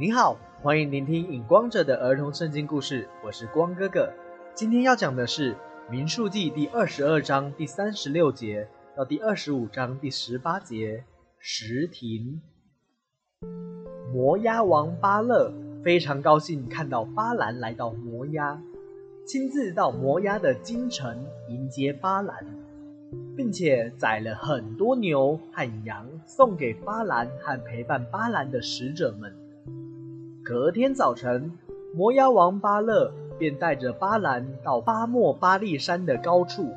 您好，欢迎聆听《影光者》的儿童圣经故事，我是光哥哥。今天要讲的是《民数记》第二十二章第三十六节到第二十五章第十八节。石亭，摩押王巴勒非常高兴看到巴兰来到摩押，亲自到摩押的京城迎接巴兰，并且宰了很多牛和羊送给巴兰和陪伴巴兰的使者们。隔天早晨，摩押王巴勒便带着巴兰到巴莫巴利山的高处，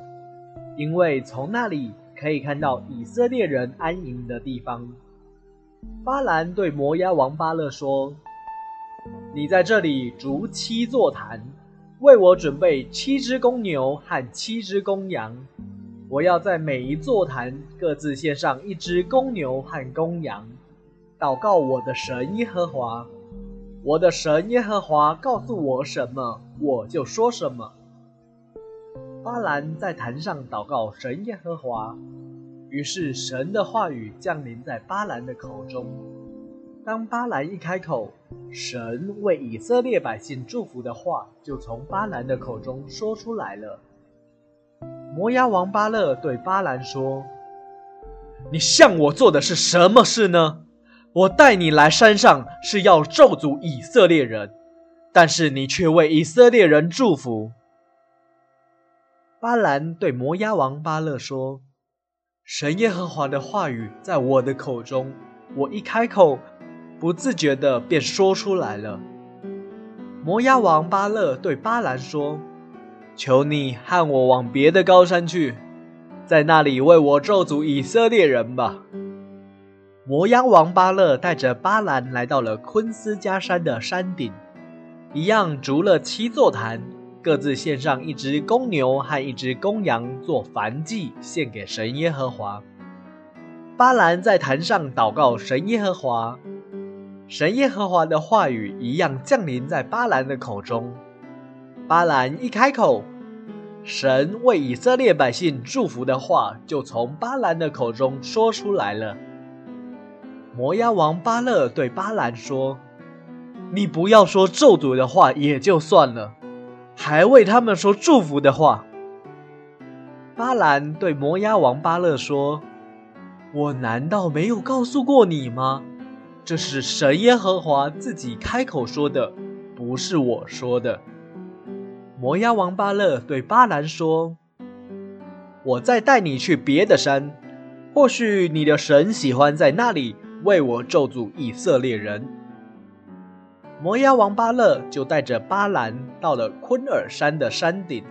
因为从那里。可以看到以色列人安营的地方。巴兰对摩押王巴勒说：“你在这里筑七座坛，为我准备七只公牛和七只公羊。我要在每一座坛各自献上一只公牛和公羊，祷告我的神耶和华。我的神耶和华告诉我什么，我就说什么。”巴兰在坛上祷告神耶和华，于是神的话语降临在巴兰的口中。当巴兰一开口，神为以色列百姓祝福的话就从巴兰的口中说出来了。摩押王巴勒对巴兰说：“你向我做的是什么事呢？我带你来山上是要咒诅以色列人，但是你却为以色列人祝福。”巴兰对摩押王巴勒说：“神耶和华的话语在我的口中，我一开口，不自觉的便说出来了。”摩押王巴勒对巴兰说：“求你和我往别的高山去，在那里为我咒诅以色列人吧。”摩押王巴勒带着巴兰来到了昆斯加山的山顶，一样筑了七座坛。各自献上一只公牛和一只公羊做燔祭，献给神耶和华。巴兰在坛上祷告神耶和华，神耶和华的话语一样降临在巴兰的口中。巴兰一开口，神为以色列百姓祝福的话就从巴兰的口中说出来了。摩押王巴勒对巴兰说：“你不要说咒诅的话也就算了。”还为他们说祝福的话。巴兰对摩押王巴勒说：“我难道没有告诉过你吗？这是神耶和华自己开口说的，不是我说的。”摩押王巴勒对巴兰说：“我再带你去别的山，或许你的神喜欢在那里为我咒诅以色列人。”摩押王巴勒就带着巴兰到了昆尔山的山顶，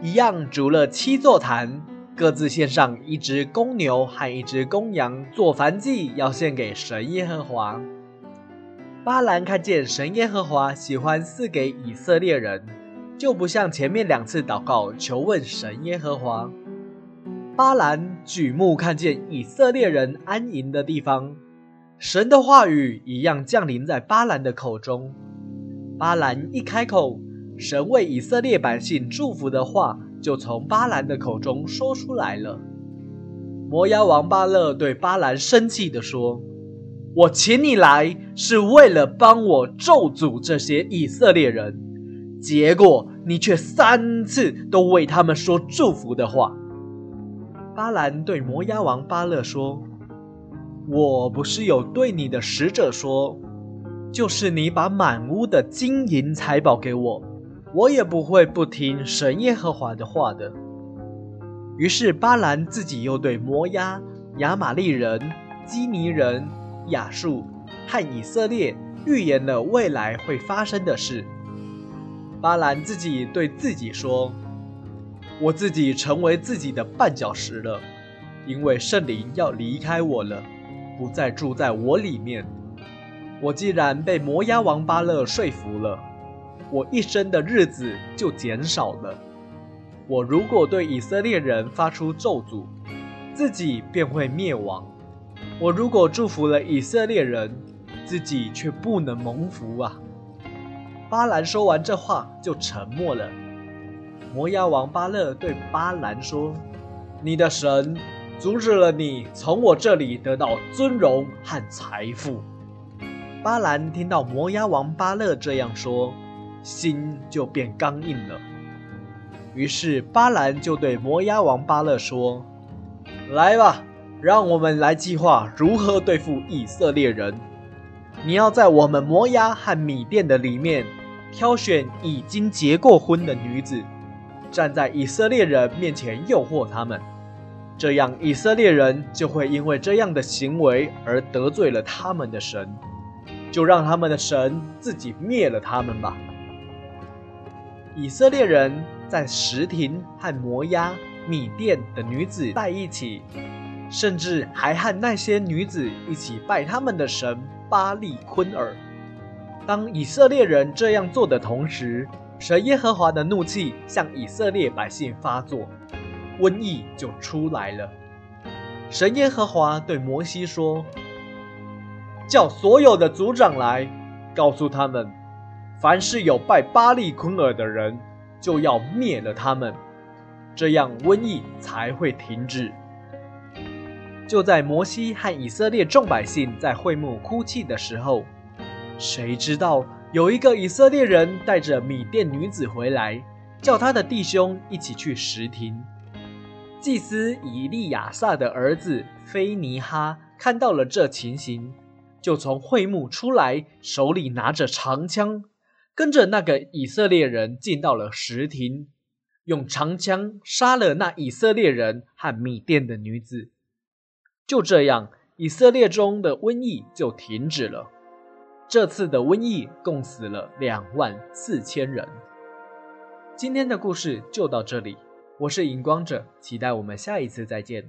一样筑了七座坛，各自献上一只公牛和一只公羊做燔祭，要献给神耶和华。巴兰看见神耶和华喜欢赐给以色列人，就不像前面两次祷告求问神耶和华。巴兰举目看见以色列人安营的地方。神的话语一样降临在巴兰的口中。巴兰一开口，神为以色列百姓祝福的话就从巴兰的口中说出来了。摩押王巴勒对巴兰生气地说：“我请你来是为了帮我咒诅这些以色列人，结果你却三次都为他们说祝福的话。”巴兰对摩押王巴勒说。我不是有对你的使者说，就是你把满屋的金银财宝给我，我也不会不听神耶和华的话的。于是巴兰自己又对摩押、亚玛利人、基尼人、亚述和以色列预言了未来会发生的事。巴兰自己对自己说：“我自己成为自己的绊脚石了，因为圣灵要离开我了。”不再住在我里面。我既然被摩押王巴勒说服了，我一生的日子就减少了。我如果对以色列人发出咒诅，自己便会灭亡；我如果祝福了以色列人，自己却不能蒙福啊！巴兰说完这话就沉默了。摩押王巴勒对巴兰说：“你的神。”阻止了你从我这里得到尊荣和财富。巴兰听到摩押王巴勒这样说，心就变刚硬了。于是巴兰就对摩押王巴勒说：“来吧，让我们来计划如何对付以色列人。你要在我们摩押和米甸的里面，挑选已经结过婚的女子，站在以色列人面前诱惑他们。这样以色列人就会因为这样的行为而得罪了他们的神，就让他们的神自己灭了他们吧。”以色列人。在石亭和摩押、米甸的女子在一起，甚至还和那些女子一起拜他们的神巴利昆尔。当以色列人这样做的同时，神耶和华的怒气向以色列百姓发作，瘟疫就出来了。神耶和华对摩西说：“叫所有的族长来，告诉他们，凡是有拜巴利昆尔的人。”就要灭了他们，这样瘟疫才会停止。就在摩西和以色列众百姓在会幕哭泣的时候，谁知道有一个以色列人带着米甸女子回来，叫他的弟兄一起去石亭。祭司以利亚撒的儿子菲尼哈看到了这情形，就从会幕出来，手里拿着长枪。跟着那个以色列人进到了石亭，用长枪杀了那以色列人和米甸的女子。就这样，以色列中的瘟疫就停止了。这次的瘟疫共死了两万四千人。今天的故事就到这里，我是荧光者，期待我们下一次再见。